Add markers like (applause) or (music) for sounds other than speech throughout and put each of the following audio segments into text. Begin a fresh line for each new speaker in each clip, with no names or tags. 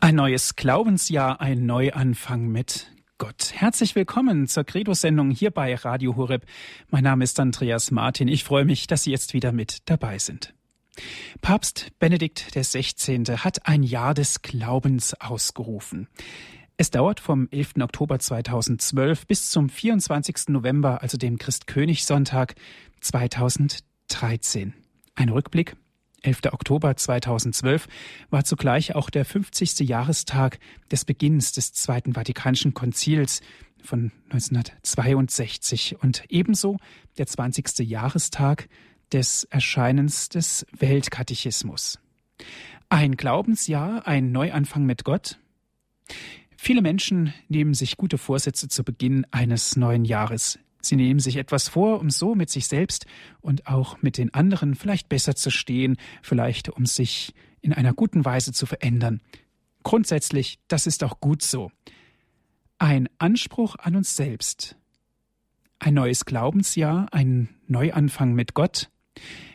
Ein neues Glaubensjahr, ein Neuanfang mit Gott. Herzlich willkommen zur Credo-Sendung hier bei Radio Horeb. Mein Name ist Andreas Martin. Ich freue mich, dass Sie jetzt wieder mit dabei sind. Papst Benedikt XVI. hat ein Jahr des Glaubens ausgerufen. Es dauert vom 11. Oktober 2012 bis zum 24. November, also dem Christkönigssonntag 2013. Ein Rückblick 11. Oktober 2012 war zugleich auch der 50. Jahrestag des Beginns des Zweiten Vatikanischen Konzils von 1962 und ebenso der 20. Jahrestag des Erscheinens des Weltkatechismus. Ein Glaubensjahr, ein Neuanfang mit Gott. Viele Menschen nehmen sich gute Vorsätze zu Beginn eines neuen Jahres. Sie nehmen sich etwas vor, um so mit sich selbst und auch mit den anderen vielleicht besser zu stehen, vielleicht um sich in einer guten Weise zu verändern. Grundsätzlich, das ist auch gut so. Ein Anspruch an uns selbst, ein neues Glaubensjahr, ein Neuanfang mit Gott,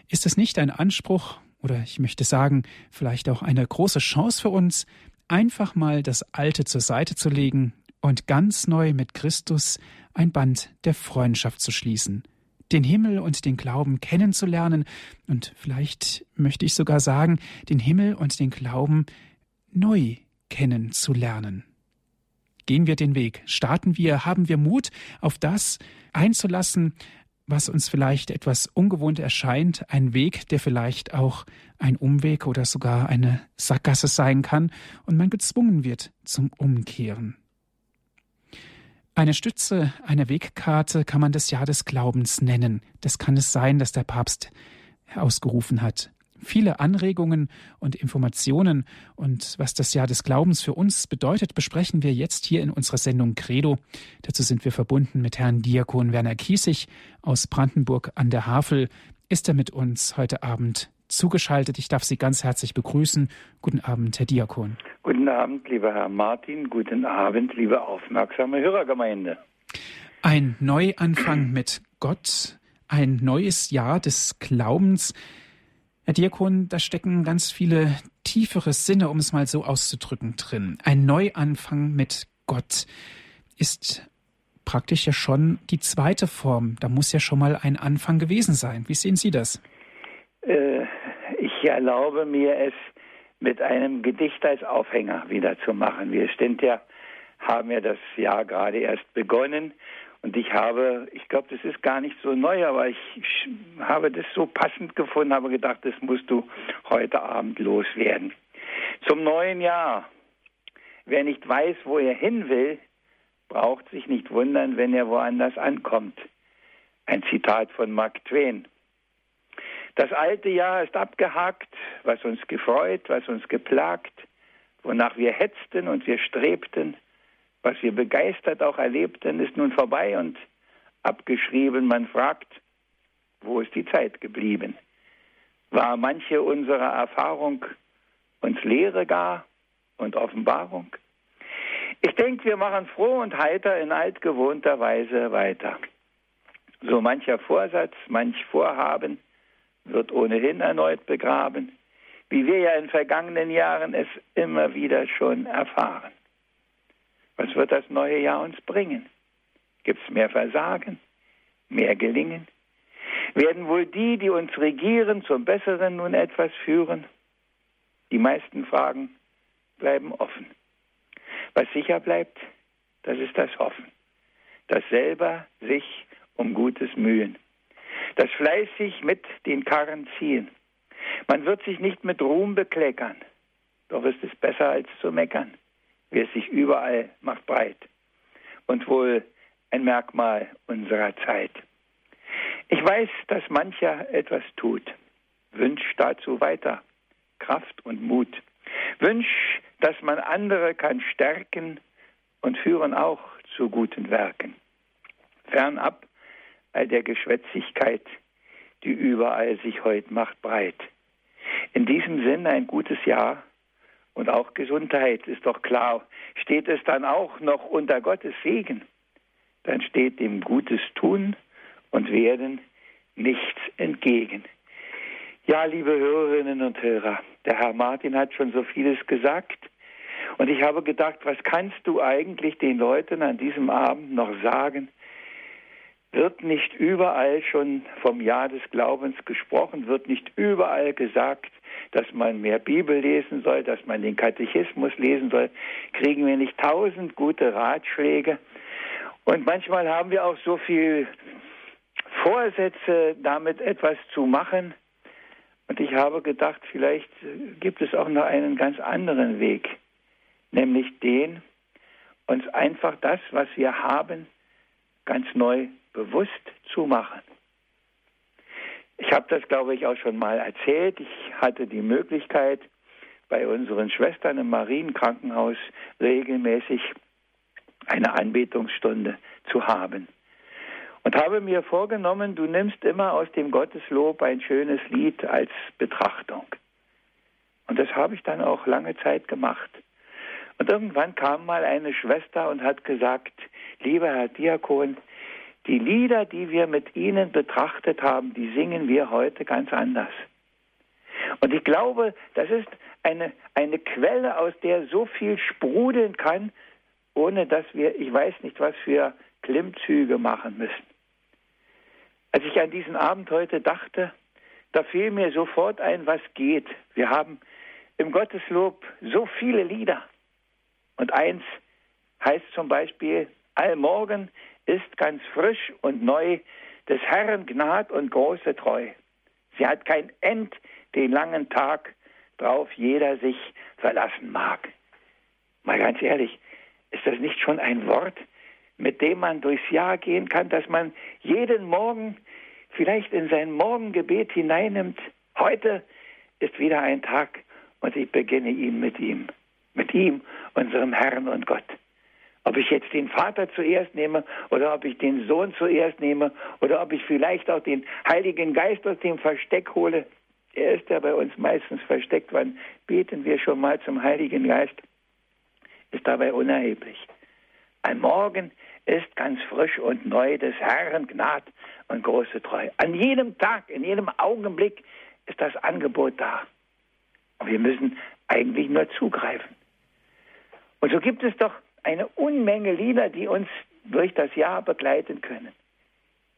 ist es nicht ein Anspruch oder ich möchte sagen, vielleicht auch eine große Chance für uns, einfach mal das Alte zur Seite zu legen und ganz neu mit Christus ein Band der Freundschaft zu schließen, den Himmel und den Glauben kennenzulernen und vielleicht möchte ich sogar sagen, den Himmel und den Glauben neu kennenzulernen. Gehen wir den Weg, starten wir, haben wir Mut, auf das einzulassen, was uns vielleicht etwas ungewohnt erscheint, ein Weg, der vielleicht auch ein Umweg oder sogar eine Sackgasse sein kann und man gezwungen wird zum Umkehren. Eine Stütze, eine Wegkarte kann man das Jahr des Glaubens nennen. Das kann es sein, dass der Papst ausgerufen hat. Viele Anregungen und Informationen und was das Jahr des Glaubens für uns bedeutet, besprechen wir jetzt hier in unserer Sendung Credo. Dazu sind wir verbunden mit Herrn Diakon Werner Kiesig aus Brandenburg an der Havel. Ist er mit uns heute Abend zugeschaltet. Ich darf Sie ganz herzlich begrüßen. Guten Abend, Herr Diakon.
Guten Abend, lieber Herr Martin. Guten Abend, liebe aufmerksame Hörergemeinde.
Ein Neuanfang mit Gott, ein neues Jahr des Glaubens. Herr Diakon, da stecken ganz viele tiefere Sinne, um es mal so auszudrücken, drin. Ein Neuanfang mit Gott ist praktisch ja schon die zweite Form. Da muss ja schon mal ein Anfang gewesen sein. Wie sehen Sie das?
Äh, ich erlaube mir es mit einem Gedicht als Aufhänger wieder zu machen. Wir sind ja, haben ja das Jahr gerade erst begonnen und ich habe, ich glaube, das ist gar nicht so neu, aber ich habe das so passend gefunden, habe gedacht, das musst du heute Abend loswerden. Zum neuen Jahr. Wer nicht weiß, wo er hin will, braucht sich nicht wundern, wenn er woanders ankommt. Ein Zitat von Mark Twain. Das alte Jahr ist abgehakt, was uns gefreut, was uns geplagt, wonach wir hetzten und wir strebten, was wir begeistert auch erlebten, ist nun vorbei und abgeschrieben. Man fragt, wo ist die Zeit geblieben? War manche unserer Erfahrung uns Lehre gar und Offenbarung? Ich denke, wir machen froh und heiter in altgewohnter Weise weiter. So mancher Vorsatz, manch Vorhaben, wird ohnehin erneut begraben, wie wir ja in vergangenen Jahren es immer wieder schon erfahren. Was wird das neue Jahr uns bringen? Gibt es mehr Versagen, mehr Gelingen? Werden wohl die, die uns regieren, zum Besseren nun etwas führen? Die meisten Fragen bleiben offen. Was sicher bleibt, das ist das Hoffen, das selber sich um Gutes mühen das fleißig mit den Karren ziehen. Man wird sich nicht mit Ruhm bekleckern, doch ist es besser als zu meckern, wie es sich überall macht breit und wohl ein Merkmal unserer Zeit. Ich weiß, dass mancher etwas tut, wünscht dazu weiter Kraft und Mut, wünscht, dass man andere kann stärken und führen auch zu guten Werken. Fernab all der Geschwätzigkeit, die überall sich heute macht, breit. In diesem Sinne ein gutes Jahr und auch Gesundheit ist doch klar. Steht es dann auch noch unter Gottes Segen, dann steht dem Gutes tun und werden nichts entgegen. Ja, liebe Hörerinnen und Hörer, Der Herr Martin hat schon so vieles gesagt. Und ich habe gedacht, was kannst du eigentlich den Leuten an diesem Abend noch sagen? Wird nicht überall schon vom Jahr des Glaubens gesprochen? Wird nicht überall gesagt, dass man mehr Bibel lesen soll, dass man den Katechismus lesen soll? Kriegen wir nicht tausend gute Ratschläge? Und manchmal haben wir auch so viel Vorsätze, damit etwas zu machen. Und ich habe gedacht, vielleicht gibt es auch noch einen ganz anderen Weg, nämlich den, uns einfach das, was wir haben, ganz neu bewusst zu machen. Ich habe das, glaube ich, auch schon mal erzählt. Ich hatte die Möglichkeit, bei unseren Schwestern im Marienkrankenhaus regelmäßig eine Anbetungsstunde zu haben. Und habe mir vorgenommen, du nimmst immer aus dem Gotteslob ein schönes Lied als Betrachtung. Und das habe ich dann auch lange Zeit gemacht. Und irgendwann kam mal eine Schwester und hat gesagt, lieber Herr Diakon, die Lieder, die wir mit Ihnen betrachtet haben, die singen wir heute ganz anders. Und ich glaube, das ist eine, eine Quelle, aus der so viel sprudeln kann, ohne dass wir, ich weiß nicht, was für Klimmzüge machen müssen. Als ich an diesen Abend heute dachte, da fiel mir sofort ein, was geht. Wir haben im Gotteslob so viele Lieder. Und eins heißt zum Beispiel, Allmorgen ist ganz frisch und neu, des Herrn Gnad und große Treu. Sie hat kein End den langen Tag, drauf jeder sich verlassen mag. Mal ganz ehrlich, ist das nicht schon ein Wort, mit dem man durchs Jahr gehen kann, dass man jeden Morgen vielleicht in sein Morgengebet hineinnimmt? Heute ist wieder ein Tag und ich beginne ihn mit ihm, mit ihm, unserem Herrn und Gott. Ob ich jetzt den Vater zuerst nehme oder ob ich den Sohn zuerst nehme oder ob ich vielleicht auch den Heiligen Geist aus dem Versteck hole. Er ist ja bei uns meistens versteckt. Wann beten wir schon mal zum Heiligen Geist? Ist dabei unerheblich. Ein Morgen ist ganz frisch und neu des Herrn Gnad und große Treue. An jedem Tag, in jedem Augenblick ist das Angebot da. Und wir müssen eigentlich nur zugreifen. Und so gibt es doch eine Unmenge Lieder, die uns durch das Jahr begleiten können.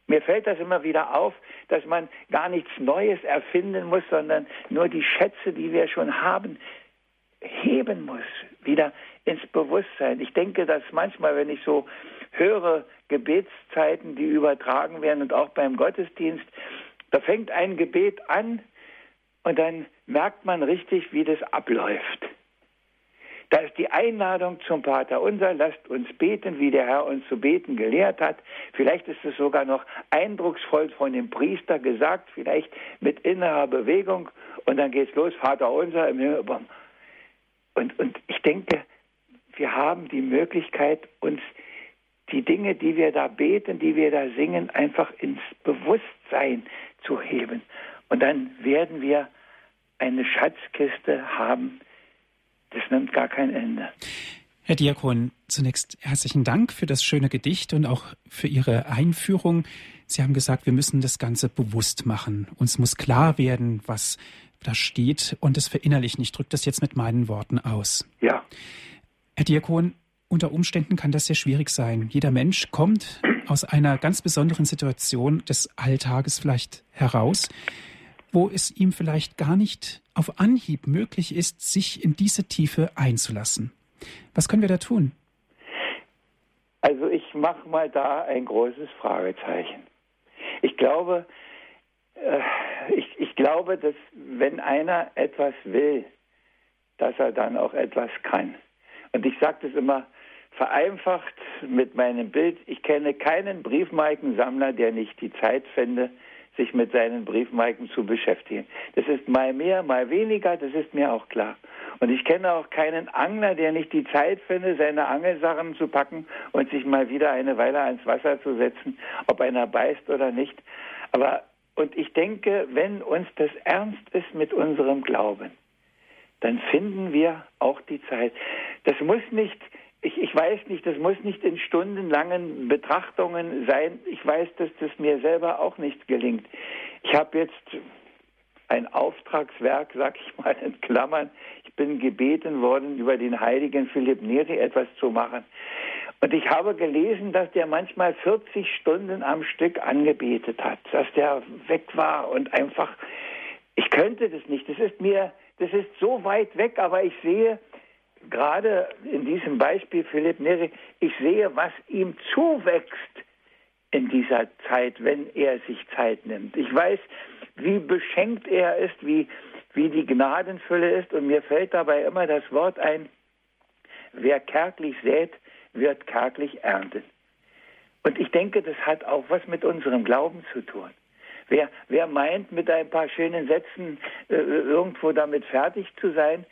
Mir fällt das immer wieder auf, dass man gar nichts Neues erfinden muss, sondern nur die Schätze, die wir schon haben, heben muss, wieder ins Bewusstsein. Ich denke, dass manchmal, wenn ich so höre Gebetszeiten, die übertragen werden und auch beim Gottesdienst, da fängt ein Gebet an und dann merkt man richtig, wie das abläuft. Da ist die Einladung zum Vater unser, lasst uns beten, wie der Herr uns zu beten gelehrt hat. Vielleicht ist es sogar noch eindrucksvoll von dem Priester gesagt, vielleicht mit innerer Bewegung. Und dann geht's los, Vater unser im Himmel. Und, und ich denke, wir haben die Möglichkeit, uns die Dinge, die wir da beten, die wir da singen, einfach ins Bewusstsein zu heben. Und dann werden wir eine Schatzkiste haben, das nimmt gar kein Ende.
Herr Diakon, zunächst herzlichen Dank für das schöne Gedicht und auch für Ihre Einführung. Sie haben gesagt, wir müssen das Ganze bewusst machen. Uns muss klar werden, was da steht und das verinnerlichen. Ich drücke das jetzt mit meinen Worten aus.
Ja.
Herr Diakon, unter Umständen kann das sehr schwierig sein. Jeder Mensch kommt aus einer ganz besonderen Situation des Alltages vielleicht heraus wo es ihm vielleicht gar nicht auf Anhieb möglich ist, sich in diese Tiefe einzulassen. Was können wir da tun?
Also ich mache mal da ein großes Fragezeichen. Ich glaube, äh, ich, ich glaube, dass wenn einer etwas will, dass er dann auch etwas kann. Und ich sage das immer vereinfacht mit meinem Bild. Ich kenne keinen Briefmarkensammler, der nicht die Zeit fände, sich mit seinen Briefmarken zu beschäftigen. Das ist mal mehr, mal weniger, das ist mir auch klar. Und ich kenne auch keinen Angler, der nicht die Zeit findet, seine Angelsachen zu packen und sich mal wieder eine Weile ans Wasser zu setzen, ob einer beißt oder nicht. Aber, und ich denke, wenn uns das ernst ist mit unserem Glauben, dann finden wir auch die Zeit. Das muss nicht ich, ich weiß nicht, das muss nicht in stundenlangen Betrachtungen sein. Ich weiß, dass das mir selber auch nicht gelingt. Ich habe jetzt ein Auftragswerk, sag ich mal in Klammern. Ich bin gebeten worden, über den heiligen Philipp Neri etwas zu machen. Und ich habe gelesen, dass der manchmal 40 Stunden am Stück angebetet hat, dass der weg war und einfach, ich könnte das nicht. Das ist mir, das ist so weit weg, aber ich sehe, gerade in diesem Beispiel Philipp Neri, ich sehe, was ihm zuwächst in dieser Zeit, wenn er sich Zeit nimmt. Ich weiß, wie beschenkt er ist, wie, wie die Gnadenfülle ist und mir fällt dabei immer das Wort ein, wer kärglich sät, wird kärglich ernten. Und ich denke, das hat auch was mit unserem Glauben zu tun. Wer, wer meint, mit ein paar schönen Sätzen äh, irgendwo damit fertig zu sein,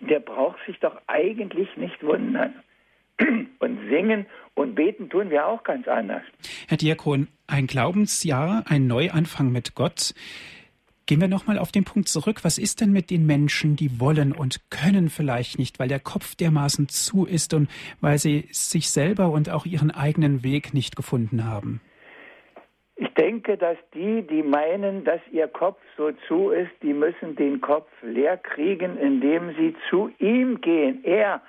der braucht sich doch eigentlich nicht wundern. Und singen und beten tun wir auch ganz anders.
Herr Diakon, ein Glaubensjahr, ein Neuanfang mit Gott. Gehen wir nochmal auf den Punkt zurück. Was ist denn mit den Menschen, die wollen und können vielleicht nicht, weil der Kopf dermaßen zu ist und weil sie sich selber und auch ihren eigenen Weg nicht gefunden haben?
Ich denke, dass die, die meinen, dass ihr Kopf so zu ist, die müssen den Kopf leer kriegen, indem sie zu ihm gehen. Er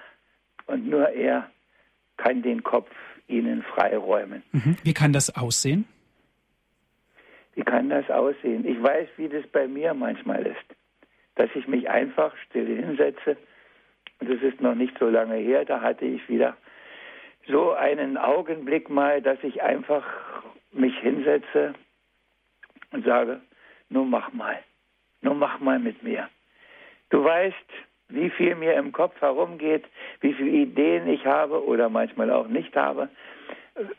und nur er kann den Kopf ihnen freiräumen.
Mhm. Wie kann das aussehen?
Wie kann das aussehen? Ich weiß, wie das bei mir manchmal ist. Dass ich mich einfach still hinsetze. Und es ist noch nicht so lange her, da hatte ich wieder so einen Augenblick mal, dass ich einfach mich hinsetze und sage, nun mach mal, nun mach mal mit mir. Du weißt, wie viel mir im Kopf herumgeht, wie viele Ideen ich habe oder manchmal auch nicht habe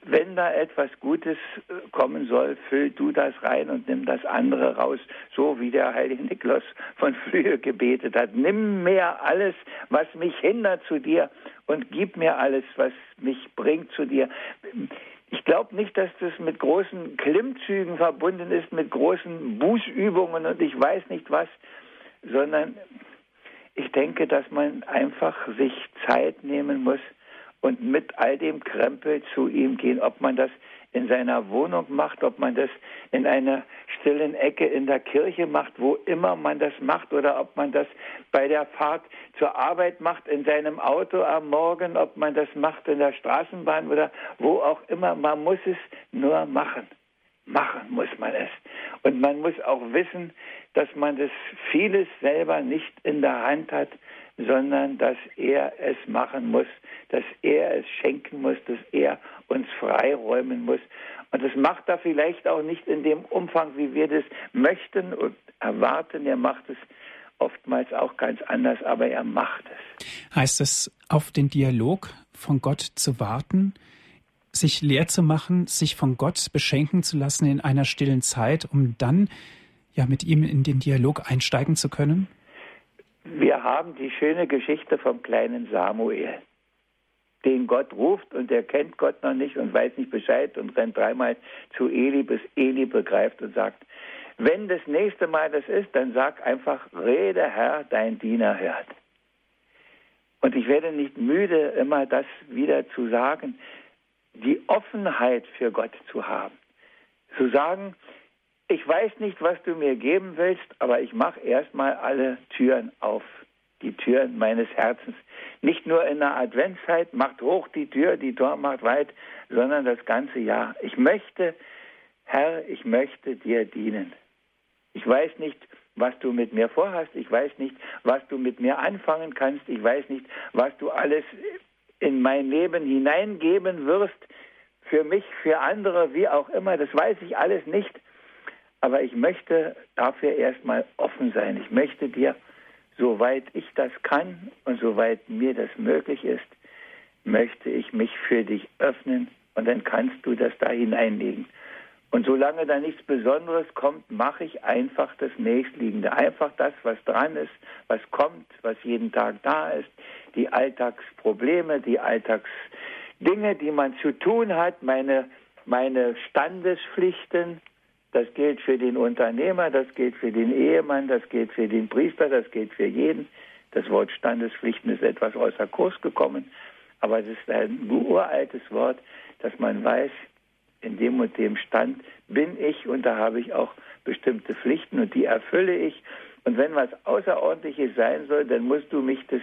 wenn da etwas Gutes äh, kommen soll, füll du das rein und nimm das andere raus, so wie der heilige Niklas von früher gebetet hat. Nimm mir alles, was mich hindert zu dir und gib mir alles, was mich bringt zu dir. Ich glaube nicht, dass das mit großen Klimmzügen verbunden ist, mit großen Bußübungen und ich weiß nicht was, sondern ich denke, dass man einfach sich Zeit nehmen muss, und mit all dem Krempel zu ihm gehen, ob man das in seiner Wohnung macht, ob man das in einer stillen Ecke in der Kirche macht, wo immer man das macht, oder ob man das bei der Fahrt zur Arbeit macht, in seinem Auto am Morgen, ob man das macht in der Straßenbahn oder wo auch immer. Man muss es nur machen. Machen muss man es. Und man muss auch wissen, dass man das vieles selber nicht in der Hand hat, sondern dass er es machen muss, dass er es schenken muss, dass er uns freiräumen muss. Und das macht er vielleicht auch nicht in dem Umfang, wie wir das möchten und erwarten. Er macht es oftmals auch ganz anders, aber er macht es.
Heißt es, auf den Dialog von Gott zu warten, sich leer zu machen, sich von Gott beschenken zu lassen in einer stillen Zeit, um dann ja mit ihm in den Dialog einsteigen zu können?
Wir haben die schöne Geschichte vom kleinen Samuel, den Gott ruft und er kennt Gott noch nicht und weiß nicht Bescheid und rennt dreimal zu Eli, bis Eli begreift und sagt, wenn das nächste Mal das ist, dann sag einfach, rede Herr, dein Diener hört. Und ich werde nicht müde, immer das wieder zu sagen, die Offenheit für Gott zu haben. Zu sagen, ich weiß nicht, was du mir geben willst, aber ich mache erstmal alle Türen auf, die Türen meines Herzens. Nicht nur in der Adventszeit, macht hoch die Tür, die Tor macht weit, sondern das ganze Jahr. Ich möchte, Herr, ich möchte dir dienen. Ich weiß nicht, was du mit mir vorhast. Ich weiß nicht, was du mit mir anfangen kannst. Ich weiß nicht, was du alles in mein Leben hineingeben wirst. Für mich, für andere, wie auch immer. Das weiß ich alles nicht. Aber ich möchte dafür erstmal offen sein. Ich möchte dir, soweit ich das kann und soweit mir das möglich ist, möchte ich mich für dich öffnen und dann kannst du das da hineinlegen. Und solange da nichts Besonderes kommt, mache ich einfach das Nächstliegende. Einfach das, was dran ist, was kommt, was jeden Tag da ist. Die Alltagsprobleme, die Alltagsdinge, die man zu tun hat, meine, meine Standespflichten, das gilt für den Unternehmer, das gilt für den Ehemann, das gilt für den Priester, das gilt für jeden. Das Wort Standespflichten ist etwas außer Kurs gekommen, aber es ist ein uraltes Wort, dass man weiß, in dem und dem Stand bin ich und da habe ich auch bestimmte Pflichten und die erfülle ich. Und wenn was Außerordentliches sein soll, dann musst du mich das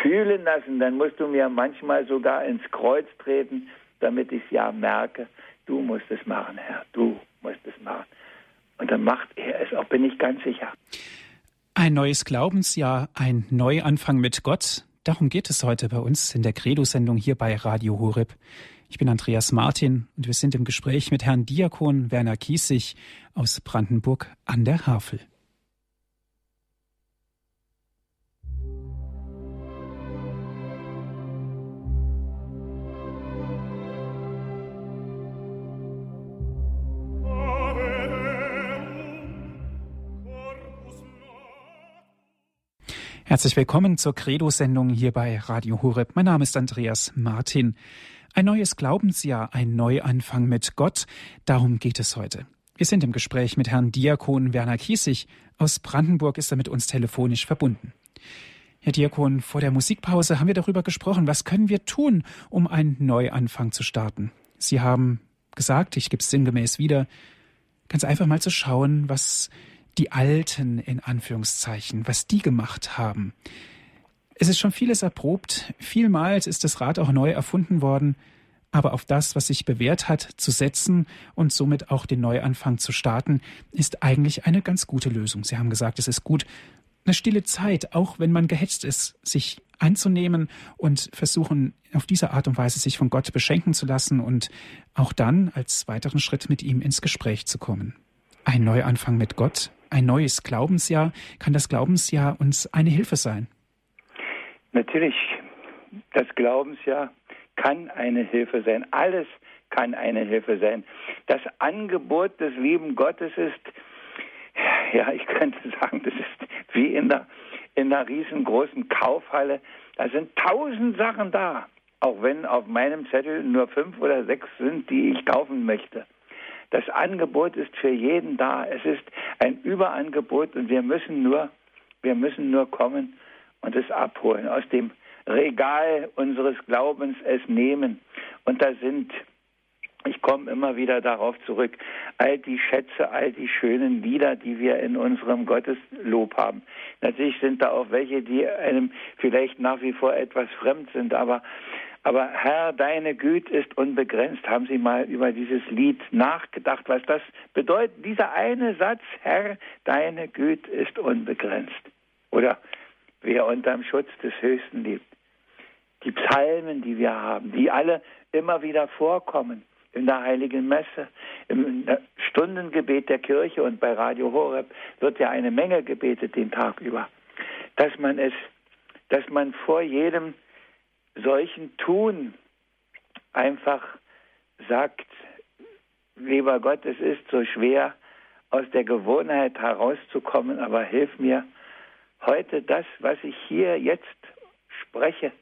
fühlen lassen, dann musst du mir manchmal sogar ins Kreuz treten, damit ich es ja merke, du musst es machen, Herr, du musst es machen. Und dann macht er es auch, bin ich ganz sicher.
Ein neues Glaubensjahr, ein Neuanfang mit Gott. Darum geht es heute bei uns in der Credo-Sendung hier bei Radio Horeb. Ich bin Andreas Martin und wir sind im Gespräch mit Herrn Diakon Werner Kiesig aus Brandenburg an der Havel. Herzlich willkommen zur Credo-Sendung hier bei Radio Horeb. Mein Name ist Andreas Martin. Ein neues Glaubensjahr, ein Neuanfang mit Gott, darum geht es heute. Wir sind im Gespräch mit Herrn Diakon Werner Kiesig. Aus Brandenburg ist er mit uns telefonisch verbunden. Herr Diakon, vor der Musikpause haben wir darüber gesprochen, was können wir tun, um einen Neuanfang zu starten. Sie haben gesagt, ich gebe es sinngemäß wieder, ganz einfach mal zu schauen, was die Alten in Anführungszeichen, was die gemacht haben. Es ist schon vieles erprobt, vielmals ist das Rad auch neu erfunden worden, aber auf das, was sich bewährt hat, zu setzen und somit auch den Neuanfang zu starten, ist eigentlich eine ganz gute Lösung. Sie haben gesagt, es ist gut, eine stille Zeit, auch wenn man gehetzt ist, sich einzunehmen und versuchen, auf diese Art und Weise sich von Gott beschenken zu lassen und auch dann als weiteren Schritt mit ihm ins Gespräch zu kommen. Ein Neuanfang mit Gott, ein neues Glaubensjahr. Kann das Glaubensjahr uns eine Hilfe sein?
Natürlich, das Glaubensjahr kann eine Hilfe sein. Alles kann eine Hilfe sein. Das Angebot des lieben Gottes ist, ja, ich könnte sagen, das ist wie in der, in einer riesengroßen Kaufhalle. Da sind tausend Sachen da, auch wenn auf meinem Zettel nur fünf oder sechs sind, die ich kaufen möchte. Das Angebot ist für jeden da. Es ist ein Überangebot und wir müssen nur, wir müssen nur kommen und es abholen. Aus dem Regal unseres Glaubens es nehmen. Und da sind, ich komme immer wieder darauf zurück, all die Schätze, all die schönen Lieder, die wir in unserem Gotteslob haben. Natürlich sind da auch welche, die einem vielleicht nach wie vor etwas fremd sind, aber aber Herr, deine Güte ist unbegrenzt. Haben Sie mal über dieses Lied nachgedacht, was das bedeutet? Dieser eine Satz, Herr, deine Güte ist unbegrenzt. Oder wer unterm Schutz des Höchsten lebt. Die Psalmen, die wir haben, die alle immer wieder vorkommen in der Heiligen Messe, im Stundengebet der Kirche und bei Radio Horeb wird ja eine Menge gebetet den Tag über. Dass man es, dass man vor jedem solchen Tun einfach sagt, lieber Gott, es ist so schwer, aus der Gewohnheit herauszukommen, aber hilf mir heute das, was ich hier jetzt spreche,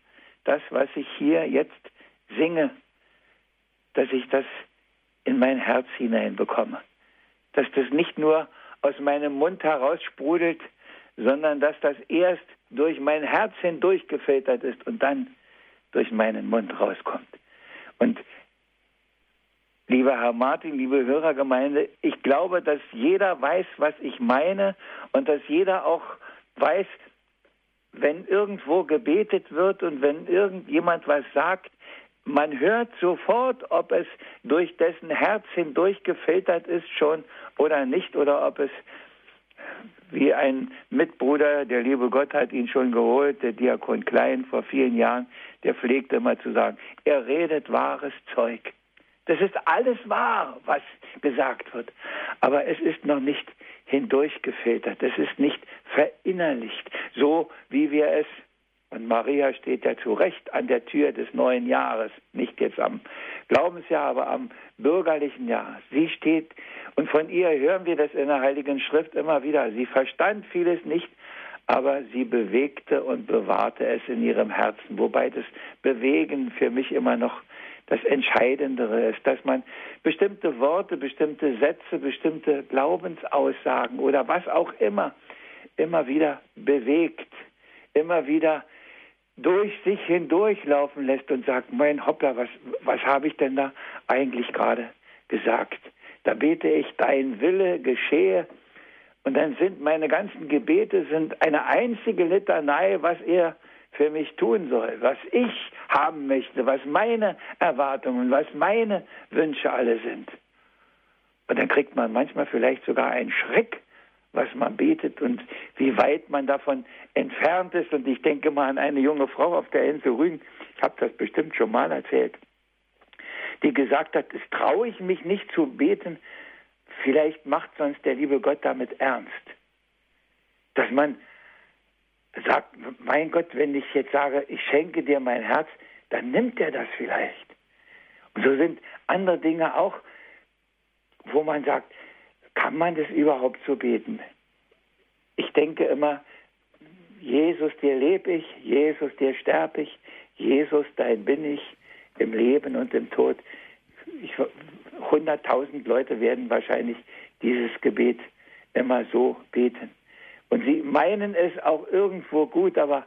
das, was ich hier jetzt singe, dass ich das in mein Herz hineinbekomme. Dass das nicht nur aus meinem Mund heraus sprudelt, sondern dass das erst durch mein Herz hindurch gefiltert ist und dann durch meinen Mund rauskommt. Und lieber Herr Martin, liebe Hörergemeinde, ich glaube, dass jeder weiß, was ich meine und dass jeder auch weiß, wenn irgendwo gebetet wird und wenn irgendjemand was sagt, man hört sofort, ob es durch dessen Herz hindurch gefiltert ist schon oder nicht oder ob es wie ein Mitbruder, der liebe Gott hat ihn schon geholt, der Diakon Klein vor vielen Jahren, der pflegte immer zu sagen, er redet wahres Zeug. Das ist alles wahr, was gesagt wird. Aber es ist noch nicht hindurchgefiltert. Es ist nicht verinnerlicht, so wie wir es und Maria steht ja zu Recht an der Tür des neuen Jahres, nicht jetzt am Glaubensjahr, aber am bürgerlichen Jahr. Sie steht, und von ihr hören wir das in der Heiligen Schrift immer wieder. Sie verstand vieles nicht, aber sie bewegte und bewahrte es in ihrem Herzen. Wobei das Bewegen für mich immer noch das Entscheidendere ist, dass man bestimmte Worte, bestimmte Sätze, bestimmte Glaubensaussagen oder was auch immer immer wieder bewegt, immer wieder durch sich hindurchlaufen lässt und sagt, mein Hoppla, was, was habe ich denn da eigentlich gerade gesagt. Da bete ich, dein Wille geschehe. Und dann sind meine ganzen Gebete sind eine einzige Litanei, was er für mich tun soll, was ich haben möchte, was meine Erwartungen, was meine Wünsche alle sind. Und dann kriegt man manchmal vielleicht sogar einen Schreck, was man betet und wie weit man davon entfernt ist. Und ich denke mal an eine junge Frau auf der Insel Rügen, ich habe das bestimmt schon mal erzählt, die gesagt hat, es traue ich mich nicht zu beten, vielleicht macht sonst der liebe Gott damit ernst. Dass man sagt, mein Gott, wenn ich jetzt sage, ich schenke dir mein Herz, dann nimmt er das vielleicht. Und so sind andere Dinge auch, wo man sagt, kann man das überhaupt so beten? Ich denke immer, Jesus, dir lebe ich, Jesus, dir sterbe ich, Jesus, dein bin ich im Leben und im Tod. Hunderttausend Leute werden wahrscheinlich dieses Gebet immer so beten. Und sie meinen es auch irgendwo gut, aber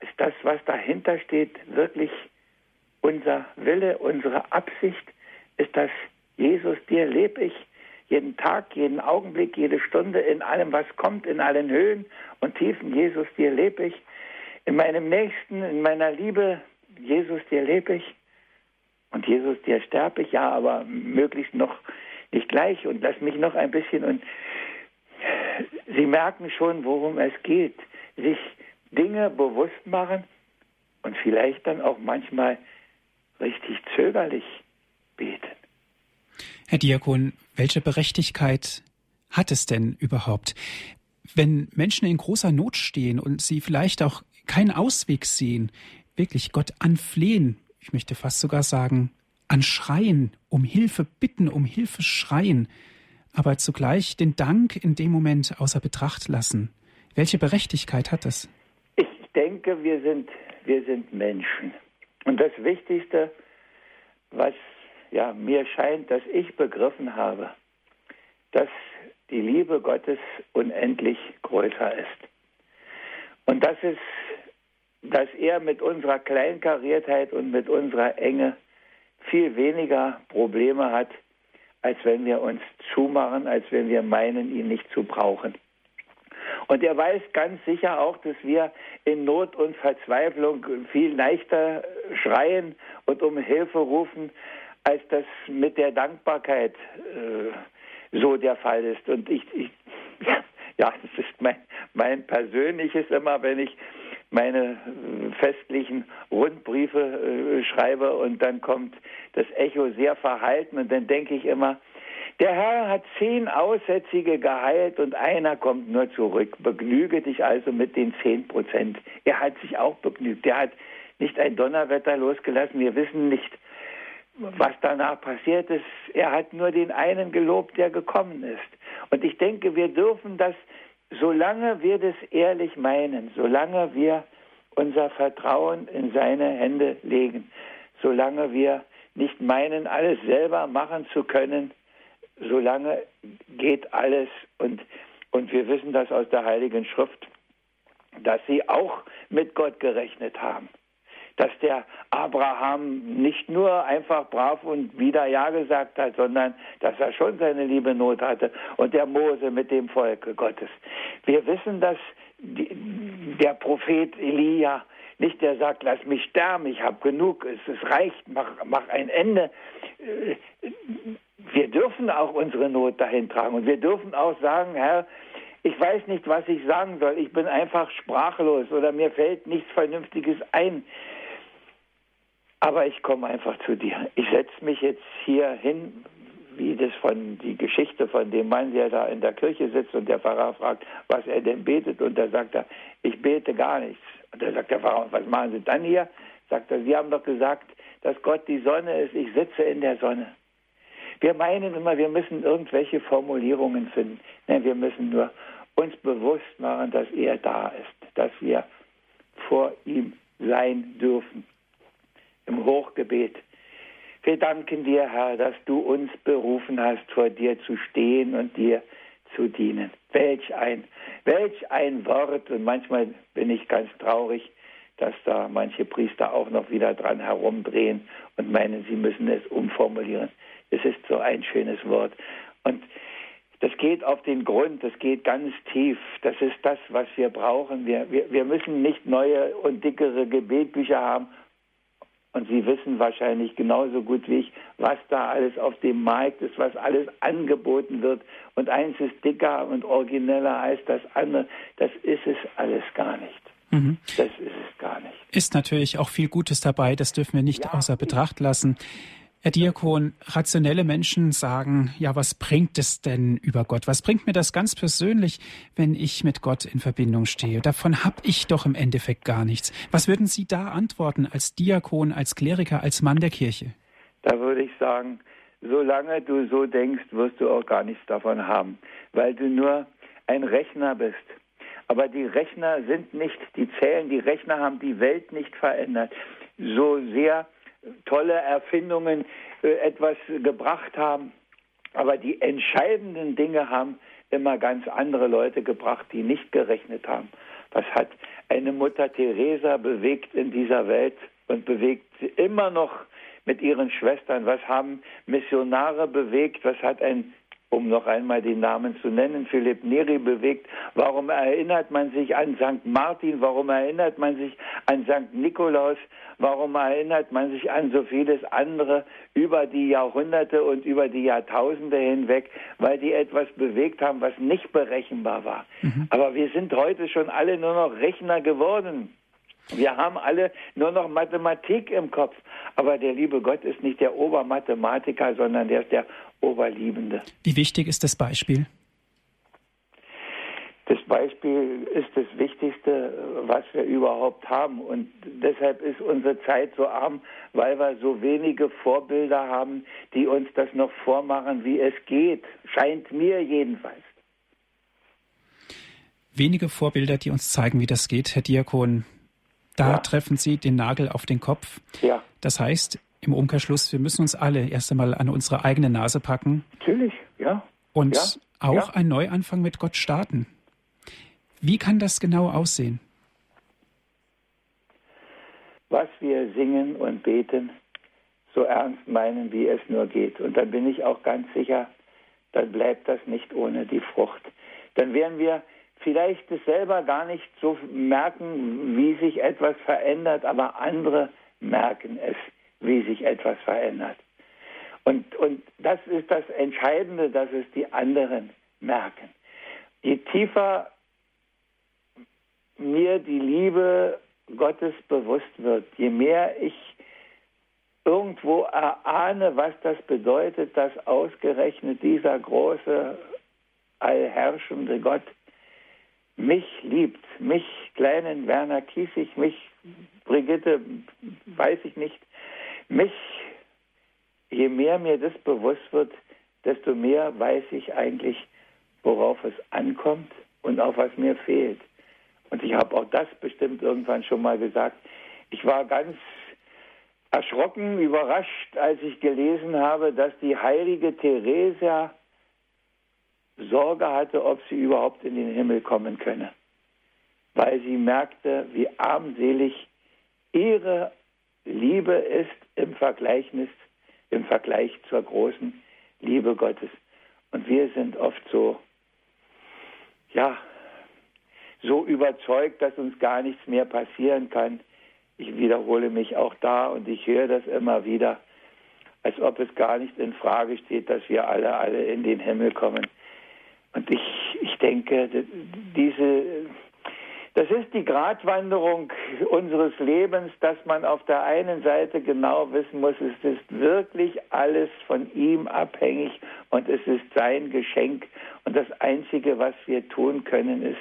ist das, was dahinter steht, wirklich unser Wille, unsere Absicht? Ist das, Jesus, dir lebe ich jeden Tag, jeden Augenblick, jede Stunde, in allem, was kommt, in allen Höhen und Tiefen. Jesus, dir lebe ich. In meinem Nächsten, in meiner Liebe, Jesus, dir lebe ich. Und Jesus, dir sterbe ich, ja, aber möglichst noch nicht gleich und lass mich noch ein bisschen und Sie merken schon, worum es geht. Sich Dinge bewusst machen und vielleicht dann auch manchmal richtig zögerlich beten.
Herr Diakon, welche Berechtigkeit hat es denn überhaupt? Wenn Menschen in großer Not stehen und sie vielleicht auch keinen Ausweg sehen, wirklich Gott anflehen, ich möchte fast sogar sagen, anschreien, um Hilfe bitten, um Hilfe schreien, aber zugleich den Dank in dem Moment außer Betracht lassen. Welche Berechtigkeit hat das?
Ich denke, wir sind, wir sind Menschen. Und das Wichtigste, was ja, mir scheint, dass ich begriffen habe, dass die Liebe Gottes unendlich größer ist. Und das ist, dass er mit unserer Kleinkariertheit und mit unserer Enge viel weniger Probleme hat, als wenn wir uns zumachen, als wenn wir meinen, ihn nicht zu brauchen. Und er weiß ganz sicher auch, dass wir in Not und Verzweiflung viel leichter schreien und um Hilfe rufen, als das mit der Dankbarkeit äh, so der Fall ist. Und ich, ich (laughs) ja, das ist mein, mein persönliches immer, wenn ich meine äh, festlichen Rundbriefe äh, schreibe und dann kommt das Echo sehr verhalten und dann denke ich immer, der Herr hat zehn Aussätzige geheilt und einer kommt nur zurück. Begnüge dich also mit den zehn Prozent. Er hat sich auch begnügt. Er hat nicht ein Donnerwetter losgelassen. Wir wissen nicht, was danach passiert ist. Er hat nur den einen gelobt, der gekommen ist. Und ich denke, wir dürfen das solange wir das ehrlich meinen, solange wir unser Vertrauen in seine Hände legen, solange wir nicht meinen, alles selber machen zu können, solange geht alles und, und wir wissen das aus der Heiligen Schrift, dass sie auch mit Gott gerechnet haben dass der Abraham nicht nur einfach brav und wieder Ja gesagt hat, sondern dass er schon seine liebe Not hatte und der Mose mit dem Volke Gottes. Wir wissen, dass der Prophet Elia nicht der sagt, lass mich sterben, ich habe genug, es, es reicht, mach, mach ein Ende. Wir dürfen auch unsere Not dahin tragen und wir dürfen auch sagen, Herr, ich weiß nicht, was ich sagen soll. Ich bin einfach sprachlos oder mir fällt nichts Vernünftiges ein. Aber ich komme einfach zu dir. Ich setze mich jetzt hier hin, wie das von die Geschichte von dem Mann, der da in der Kirche sitzt und der Pfarrer fragt, was er denn betet. Und da sagt er, ich bete gar nichts. Und da sagt der Pfarrer, was machen Sie dann hier? Sagt er, Sie haben doch gesagt, dass Gott die Sonne ist. Ich sitze in der Sonne. Wir meinen immer, wir müssen irgendwelche Formulierungen finden. Nein, wir müssen nur uns bewusst machen, dass er da ist, dass wir vor ihm sein dürfen im Hochgebet. Wir danken dir, Herr, dass du uns berufen hast, vor dir zu stehen und dir zu dienen. Welch ein, welch ein Wort. Und manchmal bin ich ganz traurig, dass da manche Priester auch noch wieder dran herumdrehen und meinen, sie müssen es umformulieren. Es ist so ein schönes Wort. Und das geht auf den Grund, das geht ganz tief. Das ist das, was wir brauchen. Wir, wir, wir müssen nicht neue und dickere Gebetbücher haben. Und Sie wissen wahrscheinlich genauso gut wie ich, was da alles auf dem Markt ist, was alles angeboten wird. Und eins ist dicker und origineller als das andere. Das ist es alles gar nicht. Mhm. Das ist es gar nicht.
Ist natürlich auch viel Gutes dabei, das dürfen wir nicht ja, außer Betracht lassen. Herr Diakon, rationelle Menschen sagen, ja, was bringt es denn über Gott? Was bringt mir das ganz persönlich, wenn ich mit Gott in Verbindung stehe? Davon habe ich doch im Endeffekt gar nichts. Was würden Sie da antworten als Diakon, als Kleriker, als Mann der Kirche?
Da würde ich sagen, solange du so denkst, wirst du auch gar nichts davon haben, weil du nur ein Rechner bist. Aber die Rechner sind nicht, die zählen, die Rechner haben die Welt nicht verändert. So sehr tolle Erfindungen äh, etwas gebracht haben. Aber die entscheidenden Dinge haben immer ganz andere Leute gebracht, die nicht gerechnet haben. Was hat eine Mutter Teresa bewegt in dieser Welt und bewegt immer noch mit ihren Schwestern? Was haben Missionare bewegt? Was hat ein um noch einmal den Namen zu nennen, Philipp Neri bewegt. Warum erinnert man sich an St. Martin? Warum erinnert man sich an St. Nikolaus? Warum erinnert man sich an so vieles andere über die Jahrhunderte und über die Jahrtausende hinweg? Weil die etwas bewegt haben, was nicht berechenbar war. Mhm. Aber wir sind heute schon alle nur noch Rechner geworden. Wir haben alle nur noch Mathematik im Kopf. Aber der liebe Gott ist nicht der Obermathematiker, sondern der ist der Oberliebende.
Wie wichtig ist das Beispiel?
Das Beispiel ist das Wichtigste, was wir überhaupt haben. Und deshalb ist unsere Zeit so arm, weil wir so wenige Vorbilder haben, die uns das noch vormachen, wie es geht. Scheint mir jedenfalls.
Wenige Vorbilder, die uns zeigen, wie das geht, Herr Diakon. Da ja. treffen Sie den Nagel auf den Kopf. Ja. Das heißt, im Umkehrschluss, wir müssen uns alle erst einmal an unsere eigene Nase packen.
Natürlich, ja.
Und
ja.
auch ja. einen Neuanfang mit Gott starten. Wie kann das genau aussehen?
Was wir singen und beten, so ernst meinen, wie es nur geht. Und dann bin ich auch ganz sicher, dann bleibt das nicht ohne die Frucht. Dann werden wir vielleicht es selber gar nicht so merken, wie sich etwas verändert, aber andere merken es wie sich etwas verändert. Und, und das ist das Entscheidende, dass es die anderen merken. Je tiefer mir die Liebe Gottes bewusst wird, je mehr ich irgendwo erahne, was das bedeutet, dass ausgerechnet dieser große, allherrschende Gott mich liebt, mich, kleinen Werner Kiesig, mich, Brigitte, weiß ich nicht, mich, je mehr mir das bewusst wird, desto mehr weiß ich eigentlich, worauf es ankommt und auf was mir fehlt. Und ich habe auch das bestimmt irgendwann schon mal gesagt. Ich war ganz erschrocken, überrascht, als ich gelesen habe, dass die heilige Theresia Sorge hatte, ob sie überhaupt in den Himmel kommen könne, weil sie merkte, wie armselig ihre Liebe ist im Vergleichnis, im Vergleich zur großen Liebe Gottes. Und wir sind oft so, ja, so überzeugt, dass uns gar nichts mehr passieren kann. Ich wiederhole mich auch da und ich höre das immer wieder, als ob es gar nicht in Frage steht, dass wir alle, alle in den Himmel kommen. Und ich, ich denke, diese das ist die Gratwanderung unseres Lebens, dass man auf der einen Seite genau wissen muss, es ist wirklich alles von ihm abhängig und es ist sein Geschenk. Und das Einzige, was wir tun können, ist,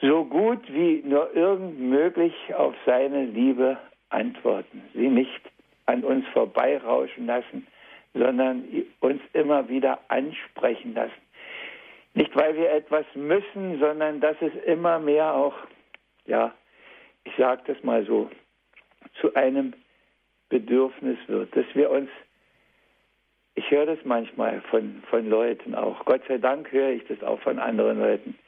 so gut wie nur irgend möglich auf seine Liebe antworten. Sie nicht an uns vorbeirauschen lassen, sondern uns immer wieder ansprechen lassen. Nicht, weil wir etwas müssen, sondern dass es immer mehr auch, ja, ich sage das mal so, zu einem Bedürfnis wird, dass wir uns, ich höre das manchmal von, von Leuten auch, Gott sei Dank höre ich das auch von anderen Leuten,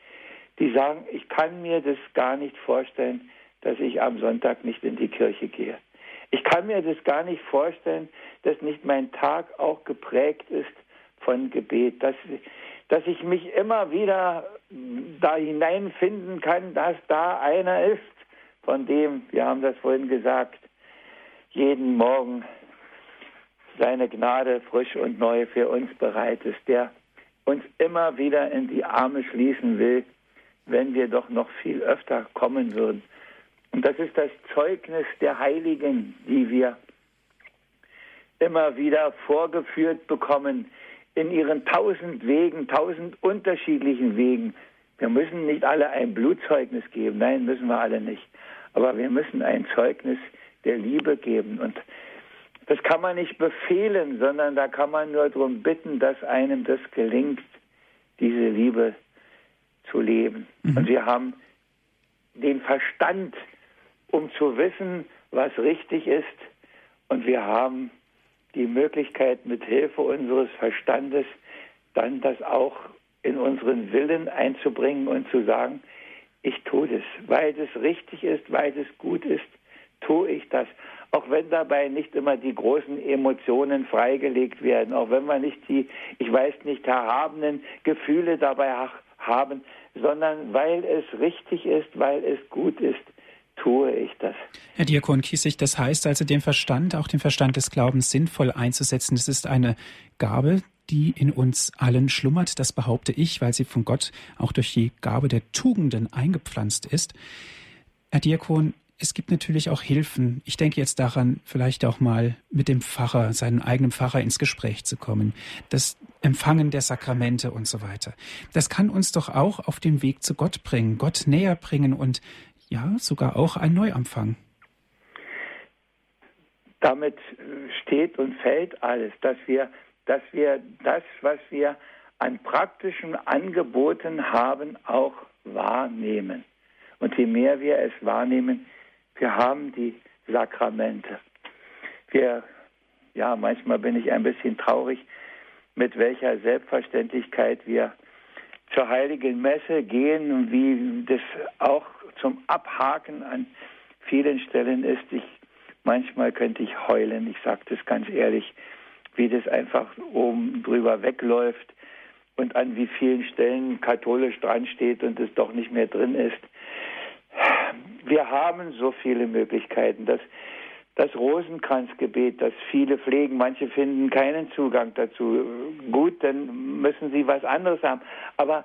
die sagen, ich kann mir das gar nicht vorstellen, dass ich am Sonntag nicht in die Kirche gehe. Ich kann mir das gar nicht vorstellen, dass nicht mein Tag auch geprägt ist von Gebet, dass, dass ich mich immer wieder da hineinfinden kann, dass da einer ist, von dem, wir haben das vorhin gesagt, jeden Morgen seine Gnade frisch und neu für uns bereit ist, der uns immer wieder in die Arme schließen will, wenn wir doch noch viel öfter kommen würden. Und das ist das Zeugnis der Heiligen, die wir immer wieder vorgeführt bekommen in ihren tausend Wegen, tausend unterschiedlichen Wegen. Wir müssen nicht alle ein Blutzeugnis geben, nein, müssen wir alle nicht. Aber wir müssen ein Zeugnis der Liebe geben. Und das kann man nicht befehlen, sondern da kann man nur darum bitten, dass einem das gelingt, diese Liebe zu leben. Mhm. Und wir haben den Verstand, um zu wissen, was richtig ist. Und wir haben die Möglichkeit, mit Hilfe unseres Verstandes dann das auch in unseren Willen einzubringen und zu sagen, ich tue das, weil es richtig ist, weil es gut ist, tue ich das. Auch wenn dabei nicht immer die großen Emotionen freigelegt werden, auch wenn wir nicht die, ich weiß nicht, erhabenen Gefühle dabei haben, sondern weil es richtig ist, weil es gut ist, tue ich das.
Herr Diakon Kiesig, das heißt also, den Verstand, auch den Verstand des Glaubens sinnvoll einzusetzen, das ist eine Gabe, die in uns allen schlummert, das behaupte ich, weil sie von Gott auch durch die Gabe der Tugenden eingepflanzt ist. Herr Diakon, es gibt natürlich auch Hilfen. Ich denke jetzt daran, vielleicht auch mal mit dem Pfarrer, seinem eigenen Pfarrer ins Gespräch zu kommen. Das Empfangen der Sakramente und so weiter. Das kann uns doch auch auf den Weg zu Gott bringen, Gott näher bringen und ja, sogar auch ein Neuanfang.
Damit steht und fällt alles, dass wir, dass wir das, was wir an praktischen Angeboten haben, auch wahrnehmen. Und je mehr wir es wahrnehmen, wir haben die Sakramente. Wir, ja, manchmal bin ich ein bisschen traurig, mit welcher Selbstverständlichkeit wir zur heiligen Messe gehen und wie das auch zum Abhaken an vielen Stellen ist. Ich, manchmal könnte ich heulen, ich sage das ganz ehrlich, wie das einfach oben drüber wegläuft und an wie vielen Stellen katholisch dran steht und es doch nicht mehr drin ist. Wir haben so viele Möglichkeiten. Das, das Rosenkranzgebet, das viele pflegen, manche finden keinen Zugang dazu. Gut, dann müssen sie was anderes haben. Aber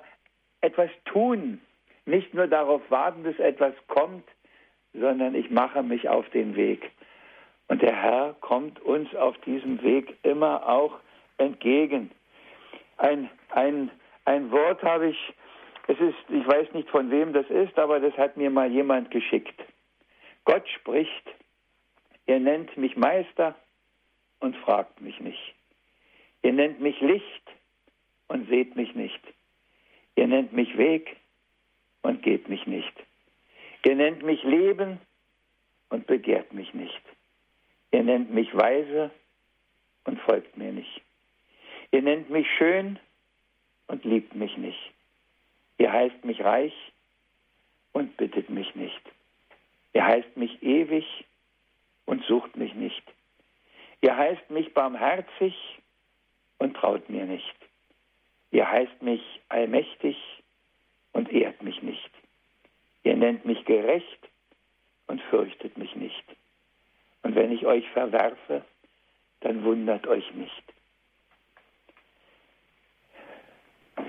etwas tun, nicht nur darauf warten, bis etwas kommt, sondern ich mache mich auf den Weg. Und der Herr kommt uns auf diesem Weg immer auch entgegen. Ein, ein, ein Wort habe ich es ist, ich weiß nicht von wem das ist, aber das hat mir mal jemand geschickt. Gott spricht, ihr nennt mich Meister und fragt mich nicht. Ihr nennt mich Licht und seht mich nicht. Ihr nennt mich Weg und geht mich nicht. Ihr nennt mich Leben und begehrt mich nicht. Ihr nennt mich weise und folgt mir nicht. Ihr nennt mich schön und liebt mich nicht. Ihr heißt mich reich und bittet mich nicht. Ihr heißt mich ewig und sucht mich nicht. Ihr heißt mich barmherzig und traut mir nicht. Ihr heißt mich allmächtig und ehrt mich nicht. Ihr nennt mich gerecht und fürchtet mich nicht. Und wenn ich euch verwerfe, dann wundert euch nicht.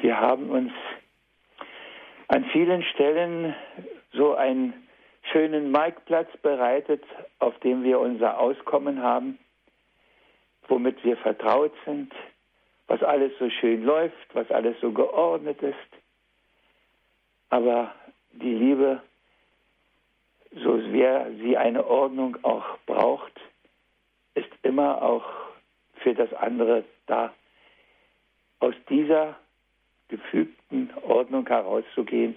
Wir haben uns an vielen Stellen so einen schönen Marktplatz bereitet, auf dem wir unser Auskommen haben, womit wir vertraut sind, was alles so schön läuft, was alles so geordnet ist. Aber die Liebe, so sehr sie eine Ordnung auch braucht, ist immer auch für das andere da. Aus dieser gefügten Ordnung herauszugehen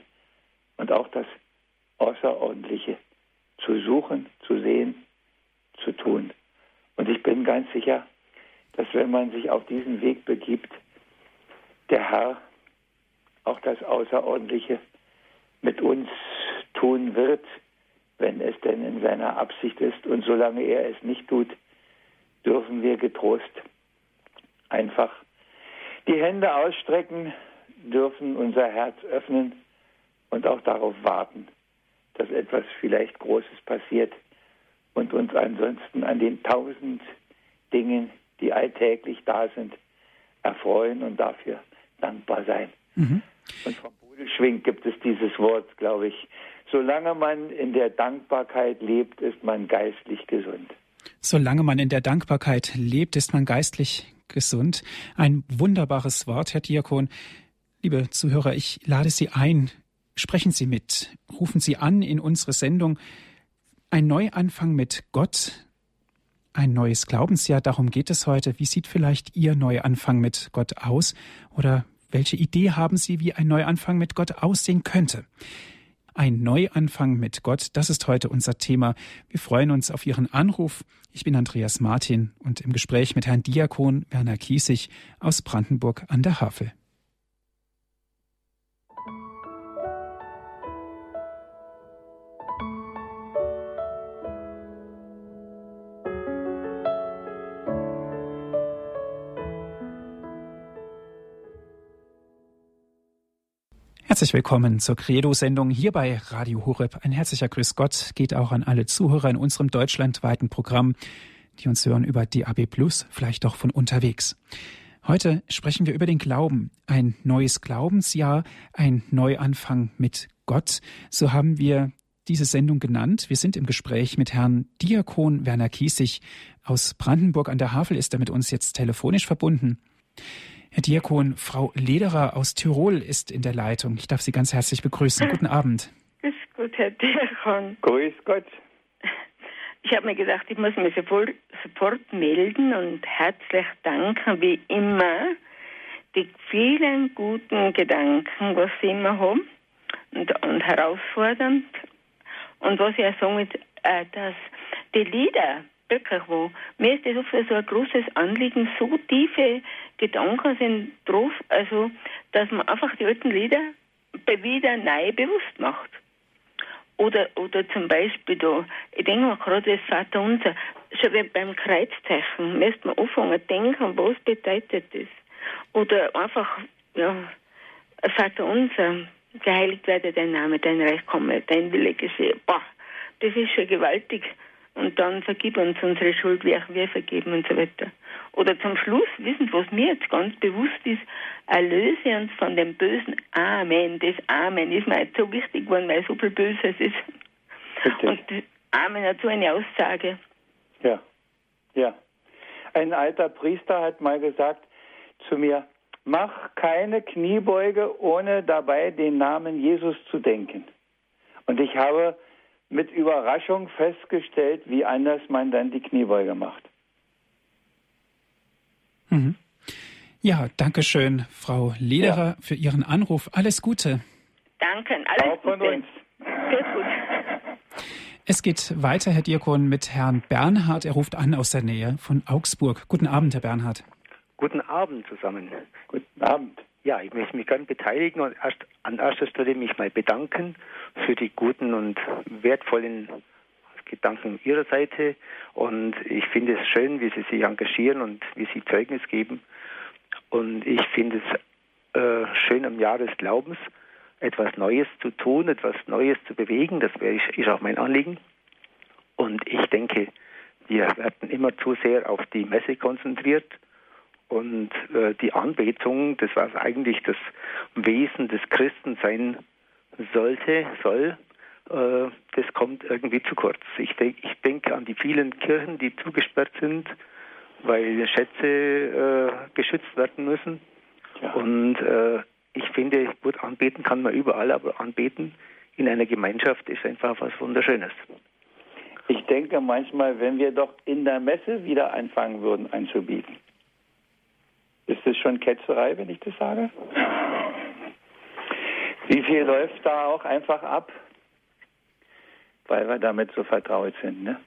und auch das Außerordentliche zu suchen, zu sehen, zu tun. Und ich bin ganz sicher, dass wenn man sich auf diesen Weg begibt, der Herr auch das Außerordentliche mit uns tun wird, wenn es denn in seiner Absicht ist. Und solange er es nicht tut, dürfen wir getrost einfach die Hände ausstrecken, dürfen unser Herz öffnen und auch darauf warten, dass etwas vielleicht Großes passiert und uns ansonsten an den tausend Dingen, die alltäglich da sind, erfreuen und dafür dankbar sein. Mhm. Und vom Bodelschwing gibt es dieses Wort, glaube ich. Solange man in der Dankbarkeit lebt, ist man geistlich gesund.
Solange man in der Dankbarkeit lebt, ist man geistlich gesund. Ein wunderbares Wort, Herr Diakon. Liebe Zuhörer, ich lade Sie ein. Sprechen Sie mit. Rufen Sie an in unsere Sendung. Ein Neuanfang mit Gott. Ein neues Glaubensjahr. Darum geht es heute. Wie sieht vielleicht Ihr Neuanfang mit Gott aus? Oder welche Idee haben Sie, wie ein Neuanfang mit Gott aussehen könnte? Ein Neuanfang mit Gott, das ist heute unser Thema. Wir freuen uns auf Ihren Anruf. Ich bin Andreas Martin und im Gespräch mit Herrn Diakon Werner Kiesig aus Brandenburg an der Havel. Herzlich willkommen zur Credo-Sendung hier bei Radio Horeb. Ein herzlicher Grüß Gott geht auch an alle Zuhörer in unserem deutschlandweiten Programm, die uns hören über DAB Plus, vielleicht doch von unterwegs. Heute sprechen wir über den Glauben. Ein neues Glaubensjahr, ein Neuanfang mit Gott. So haben wir diese Sendung genannt. Wir sind im Gespräch mit Herrn Diakon Werner Kiesig aus Brandenburg an der Havel. Ist er mit uns jetzt telefonisch verbunden? Herr Diakon, Frau Lederer aus Tirol ist in der Leitung. Ich darf Sie ganz herzlich begrüßen. Guten (laughs) Abend.
Grüß Gott, Herr Diakon.
Grüß Gott.
Ich habe mir gedacht, ich muss mich sofort, sofort melden und herzlich danken, wie immer, die vielen guten Gedanken, was Sie immer haben und, und herausfordernd. Und was ich auch sagen will, äh, dass die Lieder, wirklich wo. Mir ist das oft so ein großes Anliegen, so tiefe Gedanken sind drauf, also dass man einfach die alten Lieder wieder neu bewusst macht. Oder, oder zum Beispiel da, ich denke mal gerade das Vater Unser, schon beim Kreuzzeichen müsste man anfangen denken, was bedeutet das? Oder einfach, ja, Vater Unser, geheiligt werde dein Name, dein Reich komme, dein Wille geschehe. Boah, das ist schon gewaltig und dann vergib uns unsere Schuld, wie auch wir vergeben und so weiter. Oder zum Schluss, wissen was mir jetzt ganz bewusst ist, erlöse uns von dem bösen Amen. Das Amen ist mir jetzt so wichtig geworden, weil so viel Böses ist. Richtig. Und das Amen hat so eine Aussage.
Ja, ja. Ein alter Priester hat mal gesagt zu mir, mach keine Kniebeuge, ohne dabei den Namen Jesus zu denken. Und ich habe mit Überraschung festgestellt, wie anders man dann die Kniebeuge macht.
Mhm. Ja, danke schön, Frau Lederer, ja. für Ihren Anruf. Alles Gute.
Danke, alles
Auch von
Gute.
uns.
gut. (laughs)
Es geht weiter, Herr Diakon, mit Herrn Bernhard. Er ruft an aus der Nähe von Augsburg. Guten Abend, Herr Bernhard.
Guten Abend zusammen.
Guten Abend.
Ja, ich möchte mich gerne beteiligen und erst, an erster Stelle mich mal bedanken für die guten und wertvollen Gedanken Ihrer Seite. Und ich finde es schön, wie Sie sich engagieren und wie Sie Zeugnis geben. Und ich finde es äh, schön am Jahr des Glaubens, etwas Neues zu tun, etwas Neues zu bewegen. Das wäre, ist auch mein Anliegen. Und ich denke, wir werden immer zu sehr auf die Messe konzentriert und äh, die Anbetung, das was eigentlich das Wesen des Christen sein sollte, soll, äh, das kommt irgendwie zu kurz. Ich, denk, ich denke an die vielen Kirchen, die zugesperrt sind, weil Schätze äh, geschützt werden müssen. Ja. Und äh, ich finde, gut, anbeten kann man überall, aber anbeten in einer Gemeinschaft ist einfach was Wunderschönes.
Ich denke manchmal, wenn wir doch in der Messe wieder anfangen würden anzubieten, ist das schon Ketzerei, wenn ich das sage? Wie viel läuft da auch einfach ab? Weil wir damit so vertraut sind, ne?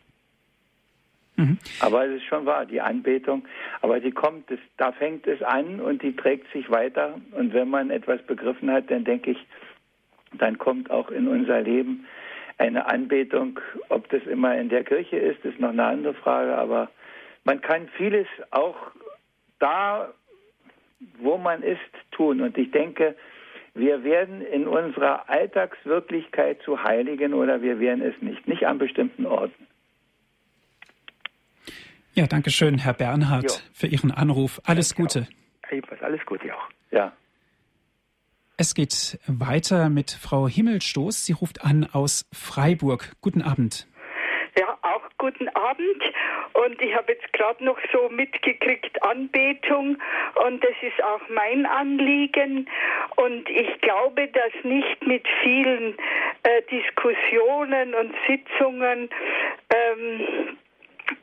Mhm. Aber es ist schon wahr, die Anbetung, aber die kommt, das, da fängt es an und die trägt sich weiter. Und wenn man etwas begriffen hat, dann denke ich, dann kommt auch in unser Leben eine Anbetung. Ob das immer in der Kirche ist, ist noch eine andere Frage, aber man kann vieles auch da, wo man ist, tun. Und ich denke, wir werden in unserer Alltagswirklichkeit zu Heiligen oder wir werden es nicht, nicht an bestimmten Orten.
Ja, danke schön, Herr Bernhard, jo. für Ihren Anruf. Alles danke Gute.
Ebenfalls alles Gute auch.
Ja.
Es geht weiter mit Frau Himmelstoß. Sie ruft an aus Freiburg. Guten Abend.
Guten Abend. Und ich habe jetzt gerade noch so mitgekriegt Anbetung und das ist auch mein Anliegen. Und ich glaube, dass nicht mit vielen äh, Diskussionen und Sitzungen ähm,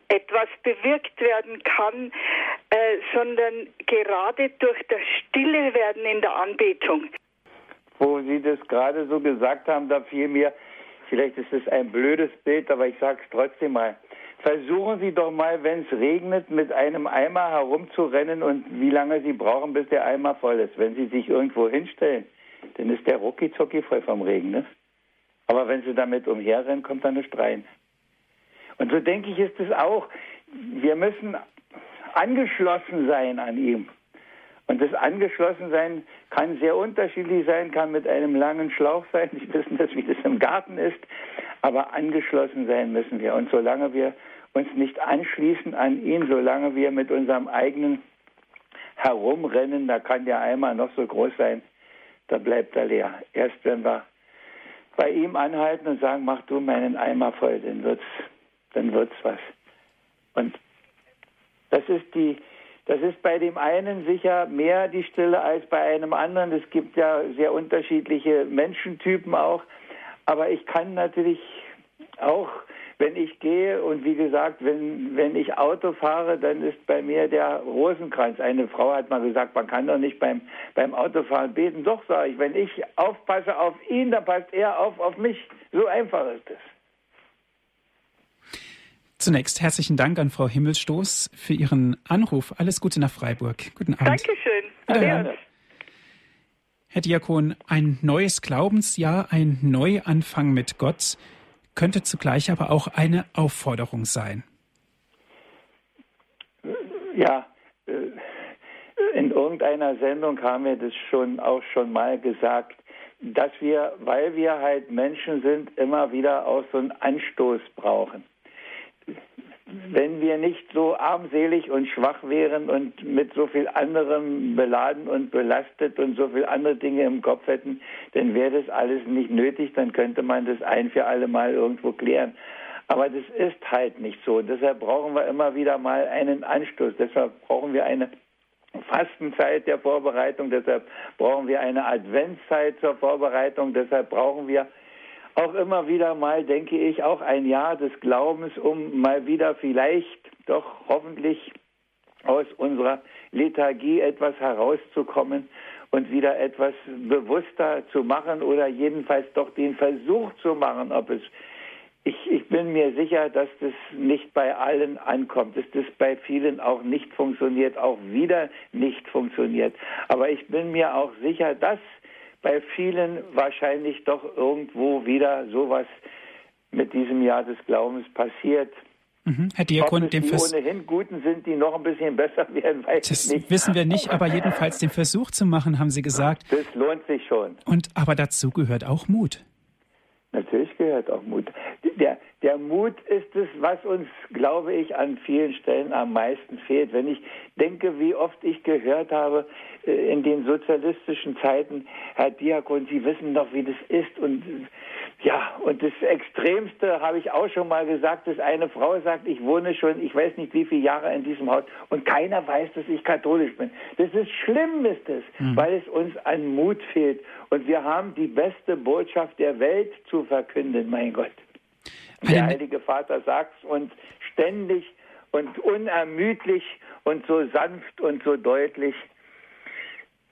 etwas bewirkt werden kann, äh, sondern gerade durch das Stille werden in der Anbetung.
Wo Sie das gerade so gesagt haben, da fiel mir, vielleicht ist es ein blödes Bild, aber ich sage es trotzdem mal. Versuchen Sie doch mal, wenn es regnet, mit einem Eimer herumzurennen und wie lange Sie brauchen, bis der Eimer voll ist. Wenn Sie sich irgendwo hinstellen, dann ist der rucki voll vom Regen. Ne? Aber wenn Sie damit umherrennen, kommt da nicht rein. Und so denke ich, ist es auch. Wir müssen angeschlossen sein an ihm. Und das Angeschlossensein kann sehr unterschiedlich sein, kann mit einem langen Schlauch sein. (laughs) Sie wissen das, wie das im Garten ist. Aber angeschlossen sein müssen wir. Und solange wir uns nicht anschließen an ihn, solange wir mit unserem eigenen Herumrennen, da kann der Eimer noch so groß sein, da bleibt er leer. Erst wenn wir bei ihm anhalten und sagen, mach du meinen Eimer voll, dann wird's dann wird's was. Und das ist die, das ist bei dem einen sicher mehr die Stille als bei einem anderen. Es gibt ja sehr unterschiedliche Menschentypen auch. Aber ich kann natürlich auch, wenn ich gehe und wie gesagt, wenn, wenn ich Auto fahre, dann ist bei mir der Rosenkranz. Eine Frau hat mal gesagt, man kann doch nicht beim, beim Autofahren beten. Doch, sage ich, wenn ich aufpasse auf ihn, dann passt er auf auf mich. So einfach ist es.
Zunächst herzlichen Dank an Frau Himmelsstoß für Ihren Anruf. Alles Gute nach Freiburg. Guten Abend.
Dankeschön. Adios.
Herr Diakon, ein neues Glaubensjahr, ein Neuanfang mit Gott könnte zugleich aber auch eine Aufforderung sein.
Ja, äh, in irgendeiner Sendung haben wir das schon auch schon mal gesagt, dass wir, weil wir halt Menschen sind, immer wieder auch so einen Anstoß brauchen wenn wir nicht so armselig und schwach wären und mit so viel anderem beladen und belastet und so viel andere Dinge im Kopf hätten, dann wäre das alles nicht nötig, dann könnte man das ein für alle Mal irgendwo klären. Aber das ist halt nicht so. Deshalb brauchen wir immer wieder mal einen Anstoß. Deshalb brauchen wir eine Fastenzeit der Vorbereitung. Deshalb brauchen wir eine Adventszeit zur Vorbereitung. Deshalb brauchen wir auch immer wieder mal, denke ich, auch ein Jahr des Glaubens, um mal wieder vielleicht doch hoffentlich aus unserer Lethargie etwas herauszukommen und wieder etwas bewusster zu machen oder jedenfalls doch den Versuch zu machen, ob es ich, ich bin mir sicher, dass das nicht bei allen ankommt, dass das bei vielen auch nicht funktioniert, auch wieder nicht funktioniert. Aber ich bin mir auch sicher, dass bei vielen wahrscheinlich doch irgendwo wieder sowas mit diesem Jahr des Glaubens passiert.
Mhm. Herr Diakon,
es die ohnehin Guten sind, die noch ein bisschen besser werden, weiß
das
ich nicht.
wissen wir nicht, aber jedenfalls den Versuch zu machen, haben Sie gesagt.
Das lohnt sich schon.
Und aber dazu gehört auch Mut.
Natürlich gehört auch Mut. Der, der Mut ist es, was uns, glaube ich, an vielen Stellen am meisten fehlt. Wenn ich denke, wie oft ich gehört habe äh, in den sozialistischen Zeiten, Herr Diakon, Sie wissen doch, wie das ist. Und ja, und das Extremste habe ich auch schon mal gesagt, dass eine Frau sagt, ich wohne schon, ich weiß nicht wie viele Jahre in diesem Haus und keiner weiß, dass ich katholisch bin. Das ist schlimm, ist es, mhm. weil es uns an Mut fehlt. Und wir haben die beste Botschaft der Welt zu verkünden, mein Gott. Der Heilige Vater sagt es und ständig und unermüdlich und so sanft und so deutlich.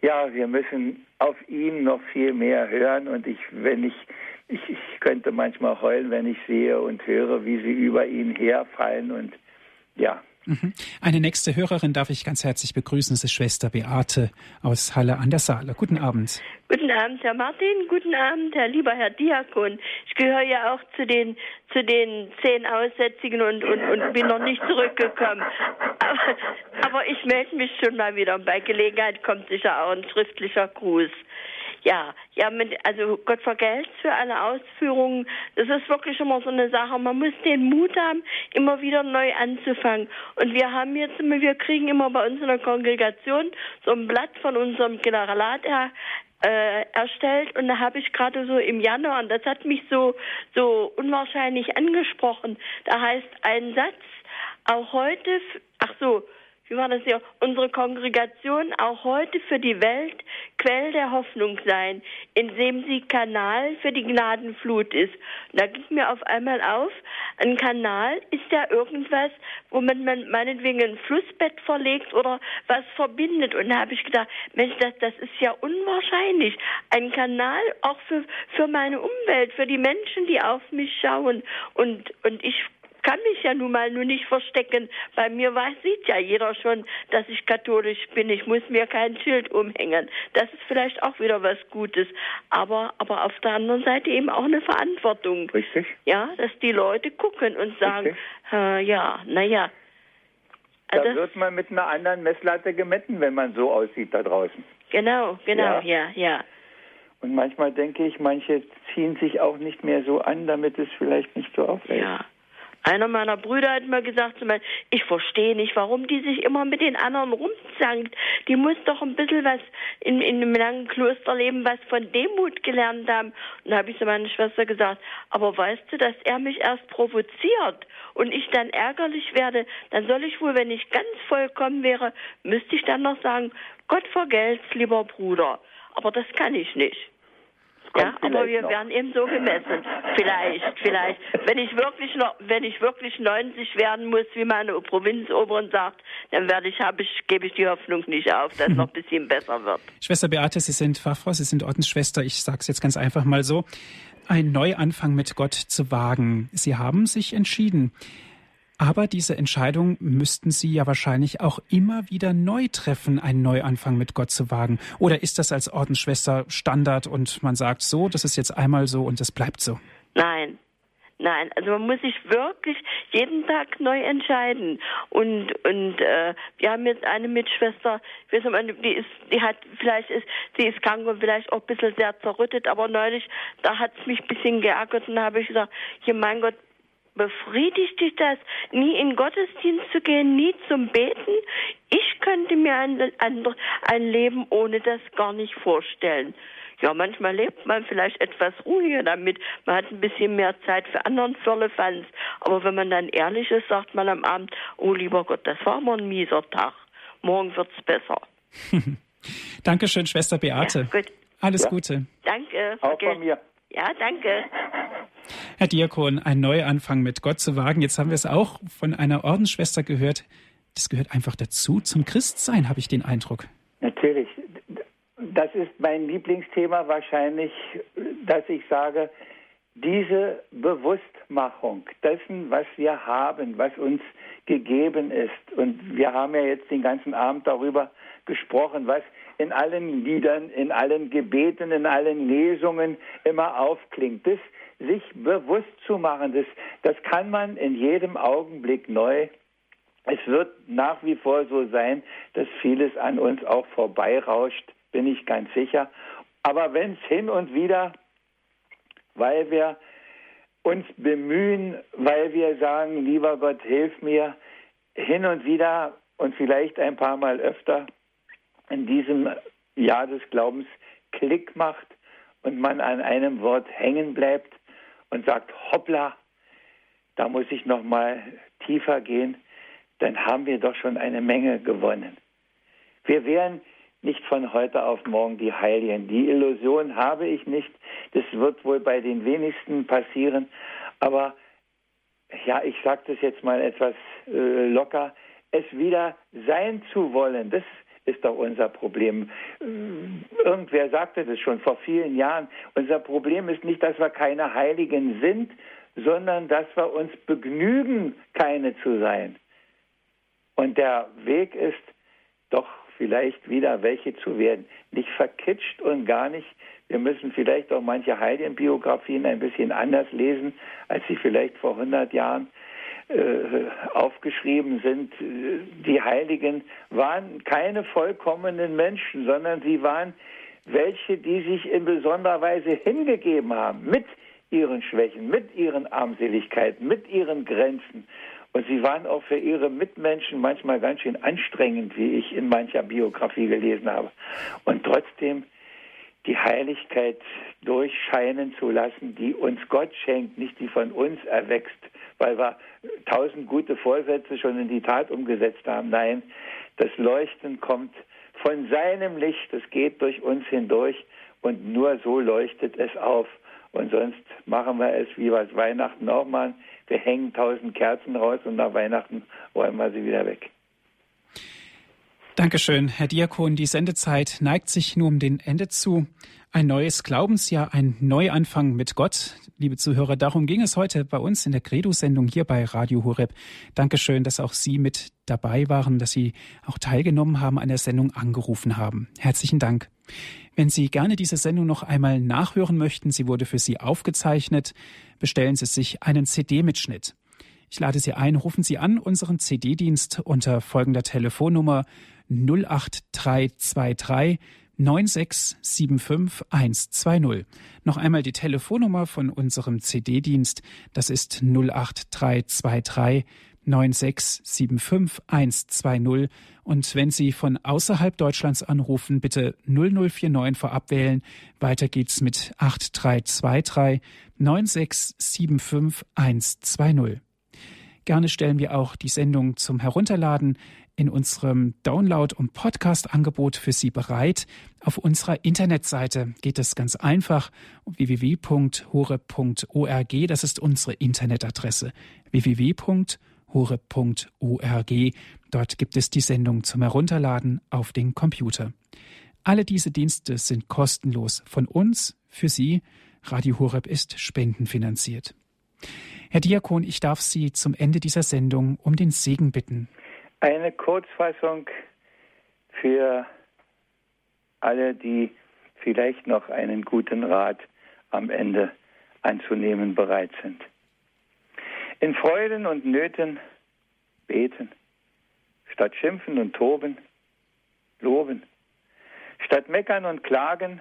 Ja, wir müssen auf ihn noch viel mehr hören und ich, wenn ich, ich, ich könnte manchmal heulen, wenn ich sehe und höre, wie sie über ihn herfallen und ja.
Eine nächste Hörerin darf ich ganz herzlich begrüßen. Das ist Schwester Beate aus Halle an der Saale. Guten Abend.
Guten Abend, Herr Martin. Guten Abend, Herr lieber Herr Diakon. Ich gehöre ja auch zu den zu den zehn Aussätzigen und, und, und bin noch nicht zurückgekommen. Aber, aber ich melde mich schon mal wieder. Bei Gelegenheit kommt sicher auch ein schriftlicher Gruß. Ja, ja, mit, also Gott vergelt für alle Ausführungen. Das ist wirklich immer so eine Sache. Man muss den Mut haben, immer wieder neu anzufangen. Und wir haben jetzt immer, wir kriegen immer bei uns in der Kongregation so ein Blatt von unserem Generalat her, äh, erstellt und da habe ich gerade so im Januar, und das hat mich so, so unwahrscheinlich angesprochen. Da heißt ein Satz, auch heute, ach so, wie war das hier, unsere Kongregation auch heute für die Welt Quell der Hoffnung sein, indem sie Kanal für die Gnadenflut ist. Und da ging mir auf einmal auf, ein Kanal ist ja irgendwas, womit man meinetwegen ein Flussbett verlegt oder was verbindet. Und da habe ich gedacht, Mensch, das, das ist ja unwahrscheinlich. Ein Kanal auch für, für meine Umwelt, für die Menschen, die auf mich schauen. Und, und ich kann mich ja nun mal nur nicht verstecken. Bei mir weiß, sieht ja jeder schon, dass ich katholisch bin. Ich muss mir kein Schild umhängen. Das ist vielleicht auch wieder was Gutes. Aber, aber auf der anderen Seite eben auch eine Verantwortung.
Richtig.
Ja, dass die Leute gucken und sagen, äh, ja, naja.
Da also wird man mit einer anderen Messlatte gemessen, wenn man so aussieht da draußen.
Genau, genau, ja, ja. ja.
Und manchmal denke ich, manche ziehen sich auch nicht mehr so an, damit es vielleicht nicht so auffällt.
Ja. Einer meiner Brüder hat mir gesagt, ich verstehe nicht, warum die sich immer mit den anderen rumzankt. Die muss doch ein bisschen was in, in einem langen Klosterleben, was von Demut gelernt haben. Und da habe ich zu meiner Schwester gesagt, aber weißt du, dass er mich erst provoziert und ich dann ärgerlich werde, dann soll ich wohl, wenn ich ganz vollkommen wäre, müsste ich dann noch sagen, Gott vergelt's, lieber Bruder. Aber das kann ich nicht. Ja, aber wir noch. werden eben so gemessen. Vielleicht, vielleicht. Wenn ich wirklich noch, wenn ich wirklich 90 werden muss, wie meine Provinzoberen sagt, dann werde ich, habe ich, gebe ich die Hoffnung nicht auf, dass es (laughs) noch ein bisschen besser wird.
Schwester Beate, Sie sind Fachfrau, Sie sind Ordensschwester. Ich sage es jetzt ganz einfach mal so. Ein Neuanfang mit Gott zu wagen. Sie haben sich entschieden. Aber diese Entscheidung müssten Sie ja wahrscheinlich auch immer wieder neu treffen, einen Neuanfang mit Gott zu wagen. Oder ist das als Ordensschwester Standard und man sagt so, das ist jetzt einmal so und das bleibt so?
Nein, Nein, also man muss sich wirklich jeden Tag neu entscheiden. Und und äh, wir haben jetzt eine Mitschwester, ich weiß nicht, die ist, die hat vielleicht ist, sie ist krank und vielleicht auch ein bisschen sehr zerrüttet, aber neulich, da hat es mich ein bisschen geärgert und da habe ich gesagt, hier mein Gott, Befriedigt dich das, nie in Gottesdienst zu gehen, nie zum Beten? Ich könnte mir ein, ein Leben ohne das gar nicht vorstellen. Ja, manchmal lebt man vielleicht etwas ruhiger damit. Man hat ein bisschen mehr Zeit für anderen Firlefanz. Aber wenn man dann ehrlich ist, sagt man am Abend, oh lieber Gott, das war mal ein mieser Tag. Morgen wird's besser. (laughs)
Dankeschön, Schwester Beate. Ja, Alles ja. Gute.
Danke.
Auch von mir.
Ja, danke.
Herr Diakon, ein Neuanfang mit Gott zu wagen. Jetzt haben wir es auch von einer Ordensschwester gehört. Das gehört einfach dazu zum Christsein, habe ich den Eindruck.
Natürlich. Das ist mein Lieblingsthema wahrscheinlich, dass ich sage, diese Bewusstmachung dessen, was wir haben, was uns gegeben ist. Und wir haben ja jetzt den ganzen Abend darüber gesprochen, was in allen Liedern, in allen Gebeten, in allen Lesungen immer aufklingt. Das sich bewusst zu machen, das, das kann man in jedem Augenblick neu. Es wird nach wie vor so sein, dass vieles an uns auch vorbeirauscht, bin ich ganz sicher. Aber wenn es hin und wieder, weil wir uns bemühen, weil wir sagen, lieber Gott, hilf mir, hin und wieder und vielleicht ein paar Mal öfter in diesem Jahr des Glaubens Klick macht und man an einem Wort hängen bleibt und sagt, hoppla, da muss ich noch mal tiefer gehen, dann haben wir doch schon eine Menge gewonnen. Wir wären nicht von heute auf morgen die Heiligen. Die Illusion habe ich nicht. Das wird wohl bei den wenigsten passieren. Aber ja, ich sage das jetzt mal etwas äh, locker, es wieder sein zu wollen, das ist doch unser Problem. Irgendwer sagte das schon vor vielen Jahren. Unser Problem ist nicht, dass wir keine Heiligen sind, sondern dass wir uns begnügen, keine zu sein. Und der Weg ist doch vielleicht wieder welche zu werden. Nicht verkitscht und gar nicht. Wir müssen vielleicht auch manche Heiligenbiografien ein bisschen anders lesen, als sie vielleicht vor 100 Jahren aufgeschrieben sind. Die Heiligen waren keine vollkommenen Menschen, sondern sie waren welche, die sich in besonderer Weise hingegeben haben, mit ihren Schwächen, mit ihren Armseligkeiten, mit ihren Grenzen. Und sie waren auch für ihre Mitmenschen manchmal ganz schön anstrengend, wie ich in mancher Biografie gelesen habe. Und trotzdem die Heiligkeit durchscheinen zu lassen, die uns Gott schenkt, nicht die von uns erwächst, weil wir tausend gute Vorsätze schon in die Tat umgesetzt haben. Nein, das Leuchten kommt von seinem Licht, es geht durch uns hindurch und nur so leuchtet es auf. Und sonst machen wir es, wie wir es Weihnachten auch machen. Wir hängen tausend Kerzen raus und nach Weihnachten räumen wir sie wieder weg.
Dankeschön, Herr Diakon. Die Sendezeit neigt sich nur um den Ende zu. Ein neues Glaubensjahr, ein Neuanfang mit Gott. Liebe Zuhörer, darum ging es heute bei uns in der Credo-Sendung hier bei Radio Horeb. Dankeschön, dass auch Sie mit dabei waren, dass Sie auch teilgenommen haben, an der Sendung angerufen haben. Herzlichen Dank. Wenn Sie gerne diese Sendung noch einmal nachhören möchten, sie wurde für Sie aufgezeichnet, bestellen Sie sich einen CD-Mitschnitt. Ich lade Sie ein, rufen Sie an unseren CD-Dienst unter folgender Telefonnummer 08323 9675120. Noch einmal die Telefonnummer von unserem CD-Dienst. Das ist 08323 9675120. Und wenn Sie von außerhalb Deutschlands anrufen, bitte 0049 vorab wählen. Weiter geht's mit 8323 9675120. Gerne stellen wir auch die Sendung zum Herunterladen in unserem Download- und Podcast-Angebot für Sie bereit. Auf unserer Internetseite geht es ganz einfach www.hore.org. Das ist unsere Internetadresse www.hore.org. Dort gibt es die Sendung zum Herunterladen auf den Computer. Alle diese Dienste sind kostenlos von uns für Sie. Radio Horeb ist spendenfinanziert. Herr Diakon, ich darf Sie zum Ende dieser Sendung um den Segen bitten.
Eine Kurzfassung für alle, die vielleicht noch einen guten Rat am Ende anzunehmen bereit sind. In Freuden und Nöten beten, statt schimpfen und toben, loben, statt meckern und klagen,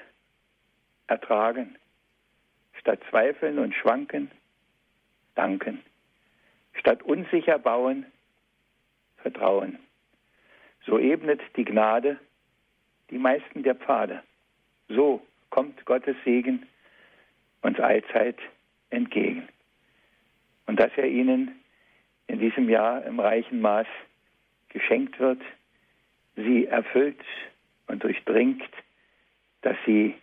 ertragen, statt zweifeln und schwanken, danken. Statt unsicher bauen, vertrauen. So ebnet die Gnade die meisten der Pfade. So kommt Gottes Segen uns allzeit entgegen. Und dass er ihnen in diesem Jahr im reichen Maß geschenkt wird, sie erfüllt und durchdringt, dass sie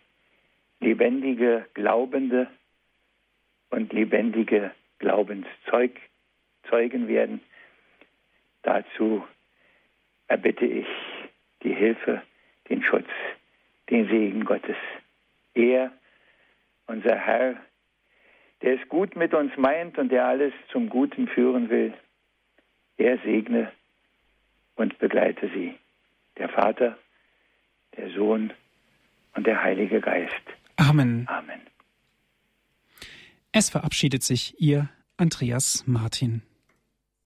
lebendige Glaubende und lebendige Glaubenszeugen werden. Dazu erbitte ich die Hilfe, den Schutz, den Segen Gottes. Er, unser Herr, der es gut mit uns meint und der alles zum Guten führen will, er segne und begleite sie. Der Vater, der Sohn und der Heilige Geist.
Amen.
Amen.
Es verabschiedet sich Ihr Andreas Martin.